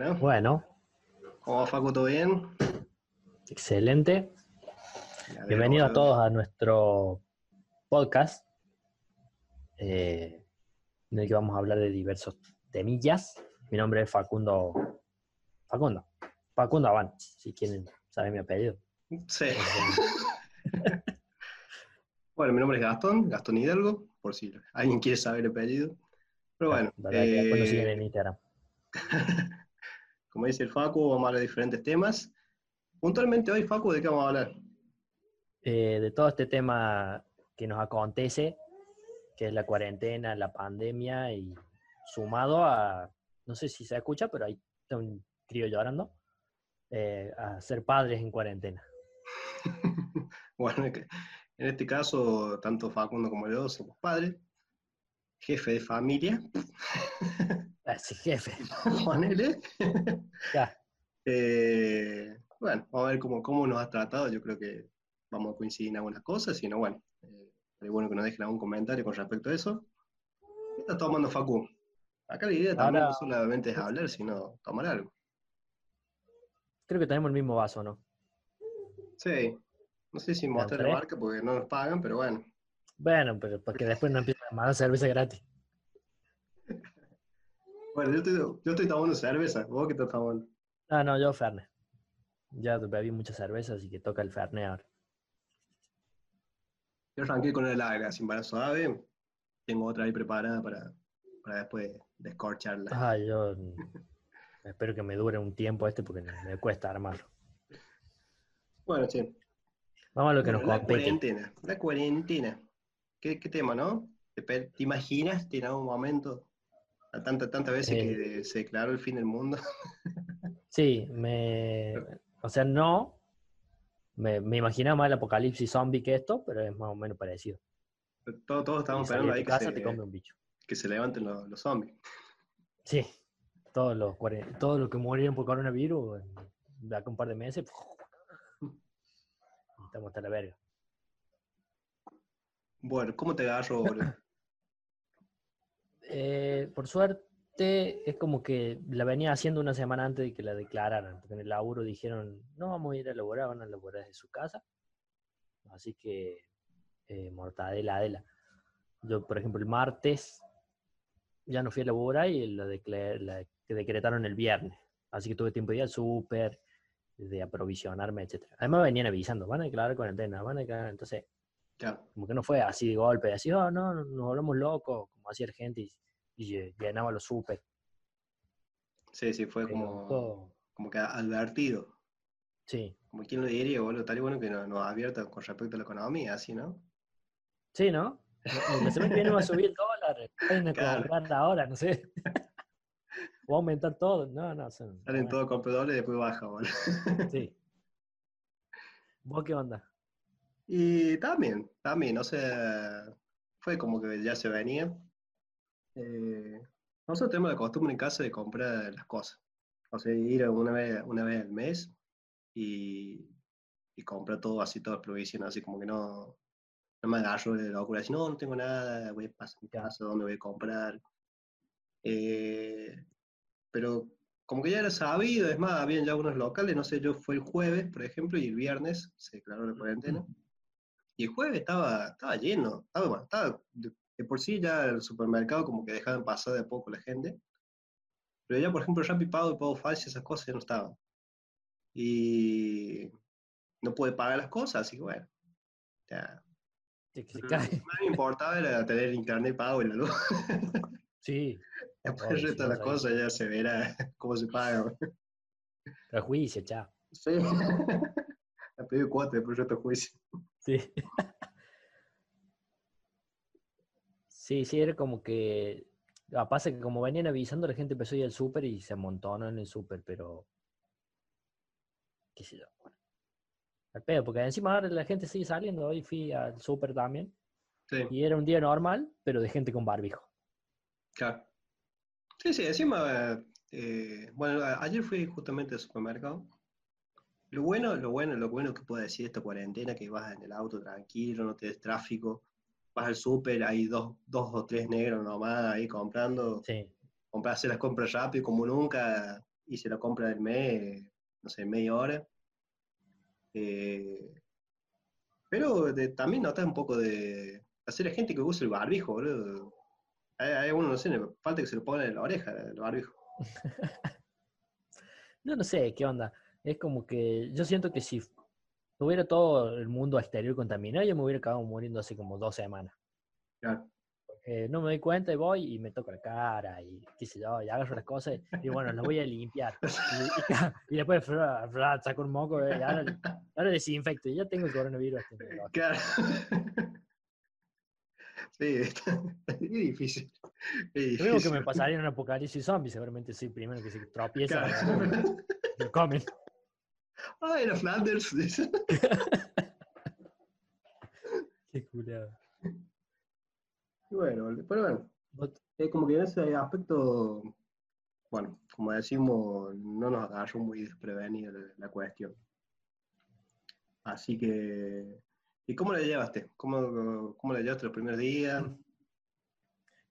Bueno, Bueno, ¿cómo va Facu? ¿Todo bien? excelente. Bienvenidos a todos a nuestro podcast, eh, en el que vamos a hablar de diversos temillas. Mi nombre es Facundo. Facundo. Facundo Avan, si quieren saber mi apellido. Sí. Bueno, mi nombre es Gastón, Gastón Hidalgo, por si alguien quiere saber el apellido. Pero bueno, ¿Verdad que después nos eh, siguen en Instagram. como dice el Facu, vamos a hablar de diferentes temas. Puntualmente hoy, Facu, ¿de qué vamos a hablar? Eh, de todo este tema que nos acontece, que es la cuarentena, la pandemia, y sumado a, no sé si se escucha, pero ahí está un crío llorando, eh, a ser padres en cuarentena. Bueno, en este caso, tanto Facundo como yo somos padres, jefe de familia, Ah, sí, jefe. ponele. Ya. Eh, bueno, vamos a ver cómo, cómo nos has tratado. Yo creo que vamos a coincidir en algunas cosas, si no, bueno, eh, sería bueno que nos dejen algún comentario con respecto a eso. ¿Qué estás tomando, Facu? Acá la idea también Ahora- no solamente es hablar, sino tomar algo. Creo que tenemos el mismo vaso, ¿no? Sí, no sé si mostrar la marca porque no nos pagan, pero bueno. Bueno, pero porque después no empiezan a mandar cerveza gratis. Bueno, yo estoy, yo estoy tomando cerveza, ¿vos qué estás tomando? Ah, no, yo Fernet. Ya bebí mucha cerveza, así que toca el Fernet ahora. Yo arranqué con el aire, sin para suave. Tengo otra ahí preparada para, para después descorcharla. Ah, yo espero que me dure un tiempo este porque me cuesta armarlo. Bueno, sí. Vamos a lo que nos Bueno, la compete. cuarentena, la cuarentena. ¿Qué, qué tema, no? ¿Te, te imaginas en algún momento, a tanta, tantas veces Eh. que se declaró el fin del mundo? Sí, me. O sea, no. Me, me imaginaba más el apocalipsis zombie que esto, pero es más o menos parecido. todos, todos estamos esperando ahí que casa se, te come un bicho. que se levanten los, los zombies. Sí, todos los, todos los que murieron por coronavirus, de acá un par de meses, estamos hasta la verga. Bueno, ¿cómo te agarro? Eh, por suerte, es como que la venía haciendo una semana antes de que la declararan, porque en el laburo dijeron, no vamos a ir a laborar, van a laborar desde su casa. Así que, eh, mortadela, adela. Yo, por ejemplo, el martes ya no fui a laborar y la, la que decretaron el viernes. Así que tuve tiempo de ir al súper, de aprovisionarme, etc. Además venían avisando, van a declarar cuarentena, van a declarar, entonces Claro, como que no fue así de golpe, así, oh, no, no, nos volvemos locos, como hacía gente y, y lle- llenaba los súper. sí, sí, fue como, todo- como que advertido. Sí, Como quien lo diría, boludo, tal y bueno que nos, nos advierta con respecto a la economía, así, ¿no? sí, ¿no? El mes que viene va a subir el dólar, pueden comprar ahora, no sé. Va a aumentar todo, no, no. son- Salen bueno, todos compradores y después baja, boludo. Sí. ¿Vos qué onda? Y también, también, o sea, fue como que ya se venía. Eh, nosotros tenemos la costumbre en casa de comprar las cosas. O sea, ir una vez, una vez al mes y, y comprar todo así, todas provisiones, así como que no, no me agarro de locura, así, no, no tengo nada, voy a pasar mi casa, ¿dónde voy a comprar? Eh, pero como que ya era sabido, es más, habían ya algunos locales, no sé, yo fue el jueves, por ejemplo, y el viernes se declaró la cuarentena. Y el jueves estaba, estaba lleno, estaba, bueno, estaba de, de por sí ya el supermercado como que dejaban pasar de a poco la gente. Pero ya, por ejemplo, Rappi Pago y Pago Fácil, esas cosas ya no estaban. Y no pude pagar las cosas, así que bueno. Ya. Sí, que se Lo que más me importaba era tener internet pago y la luz. Sí, Después el resto de las cosas ya se verá cómo se paga. prejuicio, chao. Sí. A pedir cuota después el resto de juicio. Sí. Sí, sí, era como que. ah, pasa que como venían avisando, la gente empezó a ir al súper y se amontonó en el súper, pero. qué sé yo. Bueno. Al pedo, porque encima ahora la gente sigue saliendo. Hoy fui al súper también. Sí. Y era un día normal, pero de gente con barbijo. Claro. Sí, sí, encima, eh, bueno, ayer fui justamente al supermercado. Lo bueno, lo bueno, lo bueno que puedo decir de esta cuarentena, que vas en el auto tranquilo, no te des tráfico, vas al súper, hay dos, dos o tres negros nomás ahí comprando, Sí. compras, las compras rápido como nunca, hice la compra del mes, no sé, media hora. Eh, pero de- también notas un poco de hacer a gente que usa el barbijo, boludo. Hay, hay uno, no sé, falta que se lo ponga en la oreja, el barbijo. No, no sé, ¿qué onda? Es como que yo siento que si tuviera todo el mundo exterior contaminado, yo me hubiera acabado muriendo hace como dos semanas. Claro. Eh, no me doy cuenta y voy y me toco la cara y qué sé yo, y agarro las cosas y bueno, las voy a limpiar. Y, y ca- y después fra, fra, saco un moco eh, y ahora, ahora desinfecto y ya tengo el coronavirus. Claro. Sí, está- es difícil. Es Lo mismo que me difícil. pasaría en un apocalipsis zombie, seguramente soy el primero que se tropieza Claro. lo comen. Ah, era Flanders. Qué culiado. Y Bueno, pero bueno, es como que en ese aspecto, bueno, como decimos, no nos agarró muy desprevenida la, la cuestión. Así que, ¿y cómo la llevaste? ¿Cómo, cómo la llevaste los primeros días?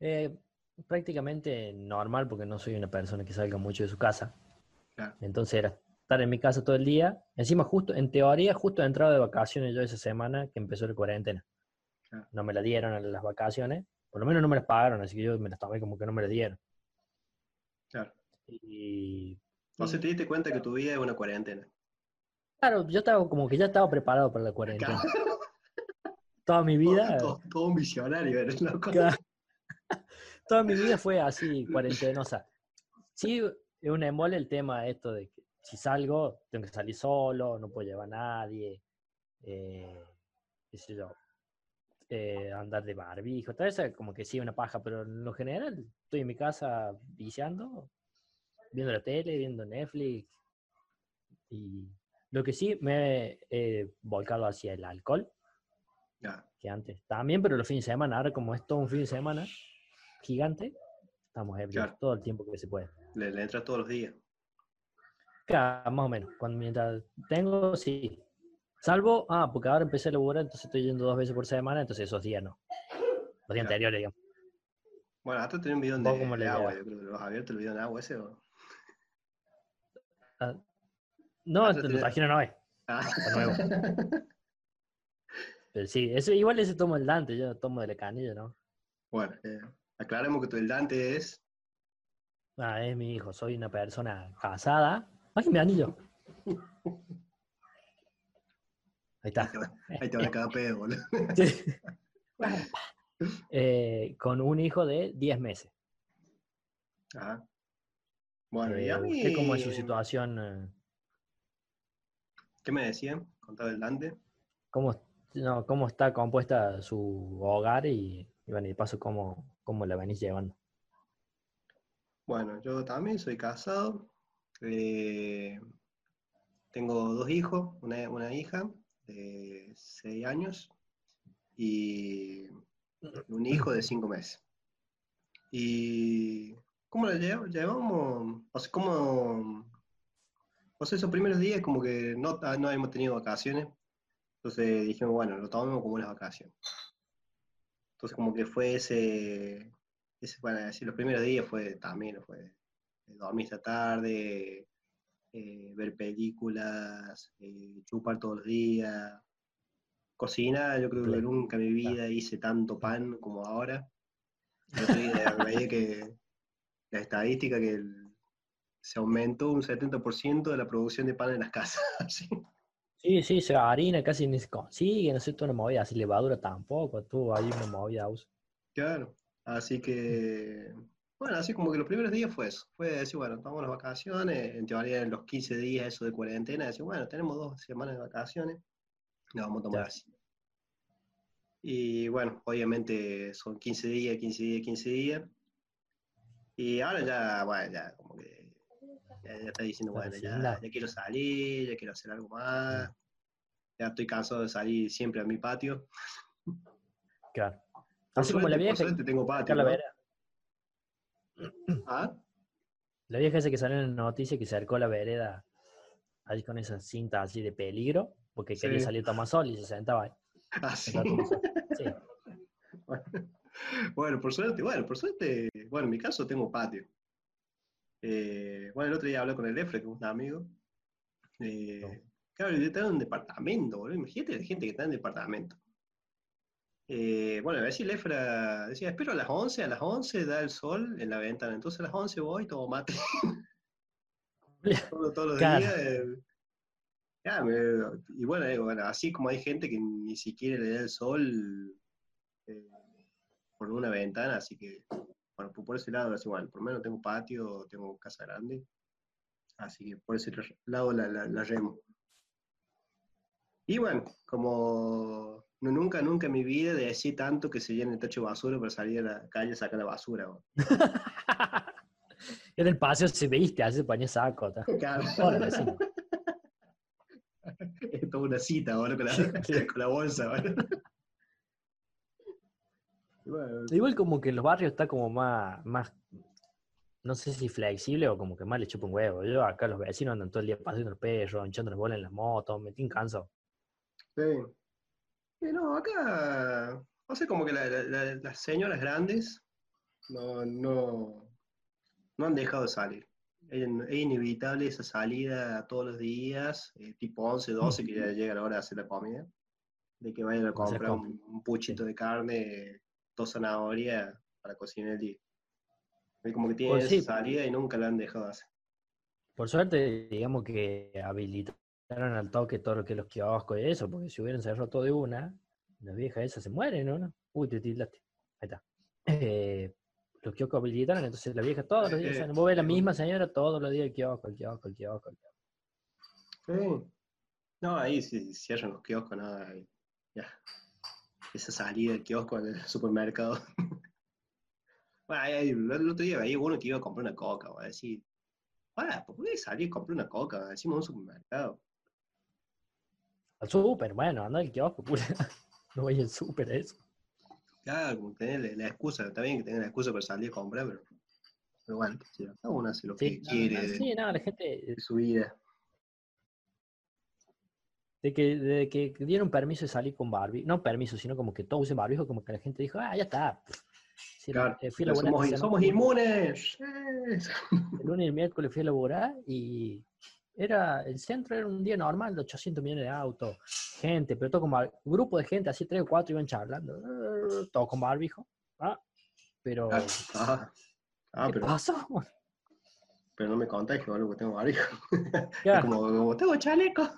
Eh, prácticamente normal porque no soy una persona que salga mucho de su casa. Claro. Entonces era estar en mi casa todo el día. Encima, justo, en teoría, justo he entrado de vacaciones yo esa semana que empezó la cuarentena. No me la dieron a las vacaciones. Por lo menos no me las pagaron, así que yo me las tomé como que no me las dieron. Claro. Y Entonces te diste cuenta que tu vida es una cuarentena. claro, yo estaba como que ya estaba preparado para la cuarentena. Claro. Toda mi vida, Todo, todo un visionario, eres loco. Claro. toda mi vida fue así, cuarentenosa. Sí, es un embole el tema esto de que si salgo, tengo que salir solo, no puedo llevar a nadie, eh, qué sé yo, eh, andar de barbijo, todo eso como que sí, una paja, pero en lo general estoy en mi casa viciando, viendo la tele, viendo Netflix, y lo que sí me he volcado hacia el alcohol, Ya, que antes también, pero los fines de semana, ahora como es todo un fin de semana gigante, estamos ebrios Claro. todo el tiempo que se puede. le, le entras todos los días. Claro, más o menos. Cuando, mientras tengo, sí. Salvo, ah, porque ahora empecé a laburar, entonces estoy yendo dos veces por semana, entonces esos días no. Los días Claro. anteriores, digamos. Bueno, hasta tenés un bidón ¿Vos de, cómo de le agua, yo creo que lo has abierto el bidón de agua ese o. Ah, no, Ah, te tenés- trajeron hoy. Ah. Está nuevo. Pero sí, eso, igual ese tomo el Dante, yo tomo de la canilla, ¿no? Bueno, eh, aclaremos que tu el Dante es. Ah, es mi hijo, soy una persona casada. ¡Ay, mi anillo! Ahí está. ahí te va a cada pedo, boludo. Sí. Eh, con un hijo de 10 meses. Ajá. Bueno, y Eh, a mí. ¿Usted cómo es su situación? eh, ¿Qué me decían? Contaba el Dante. ¿Cómo, no, cómo está compuesta su hogar y, y bueno, y de paso cómo, cómo la venís llevando? Bueno, yo también soy casado. Eh, tengo dos hijos, una, una hija de 6 años y un hijo de 5 meses. ¿Y cómo llevo- llevamos? O sea, ¿cómo, o sea, esos primeros días como que no, ah, no hemos tenido vacaciones, entonces dijimos, bueno, lo tomamos como unas vacaciones. Entonces como que fue ese, ese bueno, decir, los primeros días fue también, fue dormir esta tarde, eh, ver películas, eh, chupar todos los días, cocinar, yo creo que nunca en mi vida hice tanto pan como ahora. Veía que la estadística que el- se aumentó un 70% de la producción de pan en las casas. Sí, sí, se harina casi ni se consigue, no sé, toda una movida, así levadura tampoco, tuvo ahí una movida. Claro, así que, bueno, así como que los primeros días fue eso, fue decir, bueno, tomamos las vacaciones, en teoría en los 15 días eso de cuarentena, decir, bueno, tenemos dos semanas de vacaciones, la vamos a tomar Ya. así. Y bueno, obviamente son 15 días, 15 días, 15 días, y ahora ya, bueno, ya como que, ya, ya está diciendo, bueno, ya, quiero salir, ya quiero hacer algo más, ya estoy cansado de salir siempre a mi patio. Claro. Por Así como la por vieja, suerte tengo patio. ¿Ah? La vieja esa que salió en la noticia que se acercó a la vereda ahí con esa cinta así de peligro, porque quería salir a tomar sol y se sentaba ahí. Ah, sí. Sí, Bueno, por suerte, bueno, por suerte, bueno, en mi caso tengo patio. Eh, bueno, el otro día hablé con el Efre, que es un amigo. Eh, No. Claro, yo estaba en un departamento, boludo. Imagínate la gente que está en departamento. Eh, bueno, a ver si el Efra decía, espero a las 11, a las 11 da el sol en la ventana. Entonces a las 11 voy, tomo mate todos, todos los Claro. días. eh, ya, me- y bueno, digo, bueno, así como hay gente que ni siquiera le da el sol eh, por una ventana, así que, bueno, por, por ese lado es igual. Por lo menos tengo patio, tengo casa grande, así que por ese lado la, la, la remo. Y bueno, como no, nunca, nunca en mi vida decí tanto que se llene el tacho de basura para salir a la calle a sacar la basura. En el paseo se viste, así se ponía saco. Claro. Es toda una cita, con la, con la bolsa, bueno, Igual como que en los barrios está como más, más, no sé si flexible o como que más le chupa un huevo. Yo acá los vecinos andan todo el día pasando el perro, hinchando las bolas en la moto, me tienen canso. Sí. No, acá, no sé, como que la- la- la- las señoras grandes no, no, no han dejado de salir. Es, in- es inevitable esa salida todos los días, eh, tipo 11, 12, que ya llega la hora de hacer la comida, de que vayan a comprar compra. un, un puchito de carne, dos zanahorias para cocinar el día. Es como que tienen Pues sí. esa salida y nunca la han dejado de hacer. Por suerte, digamos que habilitaron al toque todo lo que los kioscos y eso, porque si hubieran cerrado todo de una, las viejas esas se mueren, ¿no? ¿no? Uy, te tildaste. Ahí está. Eh, los kioscos habilitaron, entonces la vieja todos los días, o sea, Eh, vos ves la eh, misma señora todos los días el kiosco, el kiosco, el kiosco. el kiosco. Sí. No, ahí si cierran los kioscos, nada, ahí, ya. Esa salida del kiosco del supermercado. Bueno, ahí- ahí, el otro día veía uno que iba a comprar una coca, va a decir, para, ¿por qué salir a comprar una coca? Decimos un supermercado. Al súper, bueno, anda al kiosco, pura. No voy al súper, eso. Claro, tener la, excusa, está bien que tengan la excusa para salir a comprar, pero, pero bueno, sí, cada uno hace lo que quiere sí, no, la gente, de su vida. de que, de que dieron permiso de salir con Barbie, no permiso, sino como que todos usen barbijo, como que la gente dijo, ah, ya está. Sí, Claro, eh, fui a somos, somos inmunes. El lunes y el miércoles fui a laburar y era, el centro era un día normal de 800 millones de autos, gente, pero todo como grupo de gente, así tres o cuatro iban charlando, todo con barbijo. Ah, pero, Ah, ah, ah, ¿qué pero, pasó? pero no me contagio algo que tengo barbijo. Claro. como, como, tengo chaleco.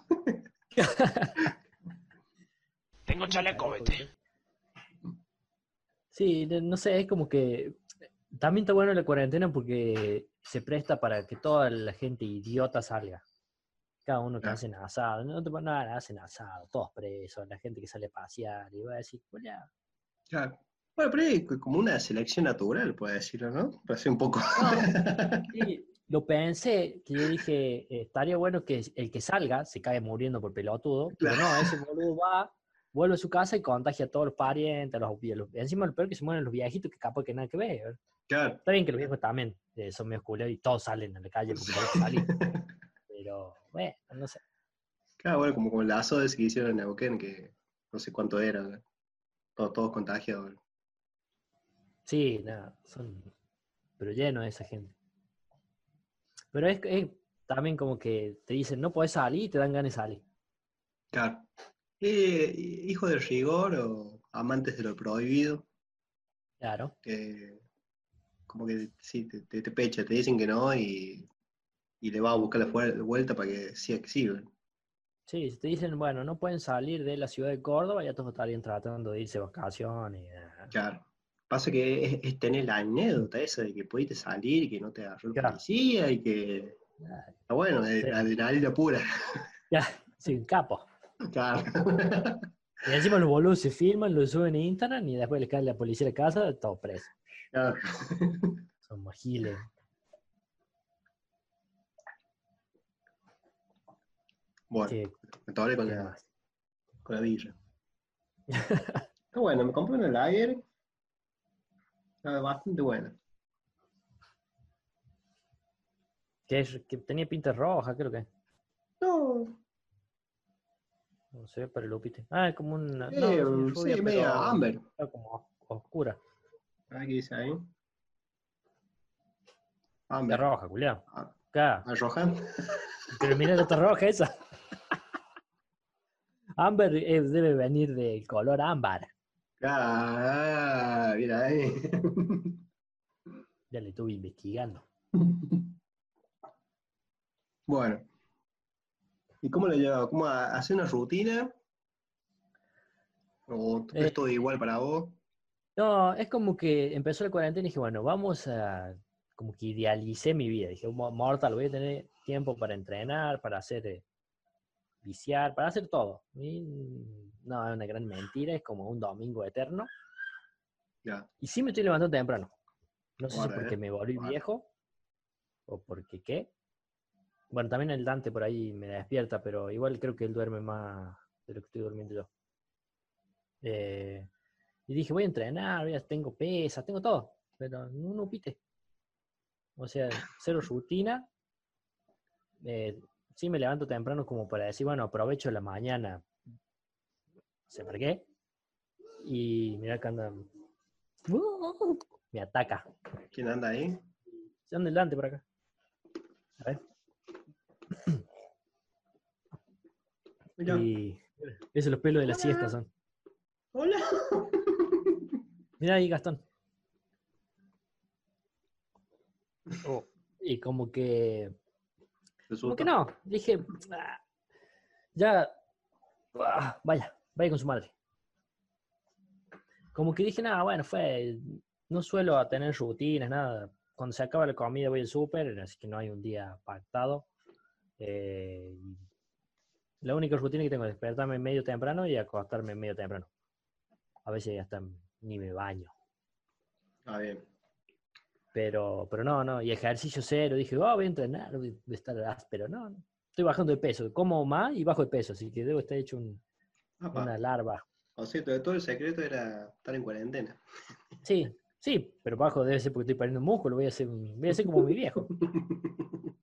Tengo chaleco, vete. Sí, no sé, es como que también está bueno la cuarentena porque se presta para que toda la gente idiota salga. Cada uno que Claro. hacen asado, no te nada, hacen asado, todos presos, la gente que sale a pasear y va a decir, "Hola". Claro. Bueno, pero es como una selección natural, puede decirlo, ¿no? Para ser un poco. Sí, lo pensé, que yo dije, eh, estaría bueno que el que salga se cae muriendo por pelotudo, pero no, ese boludo va, vuelve a su casa y contagia a todos los parientes, a los, los- encima lo peor que se mueren los viejitos que capaz que nada que ver. Claro. Está bien que los viejos también eh, son medio culeros y todos salen a la calle porque que salir, pero bueno, no sé. Claro, bueno, como, como el lazo ese que hicieron en Neuquén, que no sé cuánto era, ¿no? todos, todos contagiados. Sí, nada, son, pero lleno de esa gente. Pero es, es también como que te dicen, no podés salir y te dan ganas de salir. Claro. Eh, hijo de rigor o amantes de lo prohibido, Claro. que como que sí, te, te, te pecha, te dicen que no y, y le va a buscar la vuelta para que sí exhiban. Sí, si te dicen, bueno, no pueden salir de la ciudad de Córdoba, ya todos estarían tratando de irse de vacaciones. Claro. Pasa que es, es tener la anécdota esa de que pudiste salir y que no te agarró Claro. policía y que. Está bueno, de, Sí. adrenalina pura. Ya, sin capo. Claro. Y encima los boludos se filman, lo suben a Instagram y después les cae la policía a la casa, todos presos. Claro. Son giles. Bueno, ¿Qué, me tomaré con la, más? con la villa. Está bueno, me compré una lager. Está bastante buena. Que, es- que tenía pinta roja, creo que. No, No sé, para el upite. Ah, es como una. eh, no, es sí, rubia, media pero amber. está como os- oscura. A ver qué dice ahí. Está Amber. roja, culiao. Ah, Acá. Pero mira la está roja esa. Amber eh, debe venir del color ámbar. Ah, mira ahí. Ya le estuve investigando. Bueno. ¿Y cómo lo lleva? ¿Cómo a- hace una rutina? ¿O Eh. es todo igual para vos? No, es como que empezó la cuarentena y dije, bueno, vamos a. Como que idealicé mi vida. Dije, "Mo- mortal, voy a tener tiempo para entrenar, para hacer. Viciar, para hacer todo. Y, no, es una gran mentira, es como un domingo eterno. Ya. Y sí me estoy levantando temprano. No sé si porque me volví viejo o porque qué. Bueno, también el Dante por ahí me despierta, pero igual creo que él duerme más de lo que estoy durmiendo yo. Eh, y dije, voy a entrenar, voy a- tengo pesas, tengo todo, pero no, no pite. O sea, cero rutina. Eh, sí me levanto temprano como para decir, bueno, aprovecho la mañana. ¿Se para qué? Y mira que anda. Me ataca. ¿Quién anda ahí? Se anda el Dante por acá. A ver. Mira. Y esos los pelos de la siesta son. Hola. Mira ahí, Gastón. Y como que. Como que no. Dije. "Ah, ya. ah, vaya, vaya con su madre. Como que dije, nada, bueno, fue. No suelo tener rutinas, nada. Cuando se acaba la comida voy al súper, así que no hay un día pactado. Eh, la única rutina que tengo es despertarme medio temprano y acostarme medio temprano. A veces hasta ni me baño. Ah, bien. Pero, pero no, no, y ejercicio cero. Dije, oh, voy a entrenar, voy a estar áspero. No, no. Estoy bajando de peso. Como más y bajo de peso, así que debo estar hecho un- una larva. O sea, todo todo el secreto era estar en cuarentena. Sí, sí, pero bajo debe ser porque estoy perdiendo músculo. Voy a ser, un- voy a ser como mi viejo.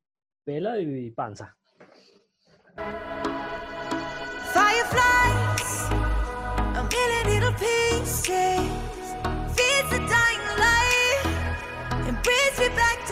Pelo y panza. Fireflies, a million little pieces, Brings me back.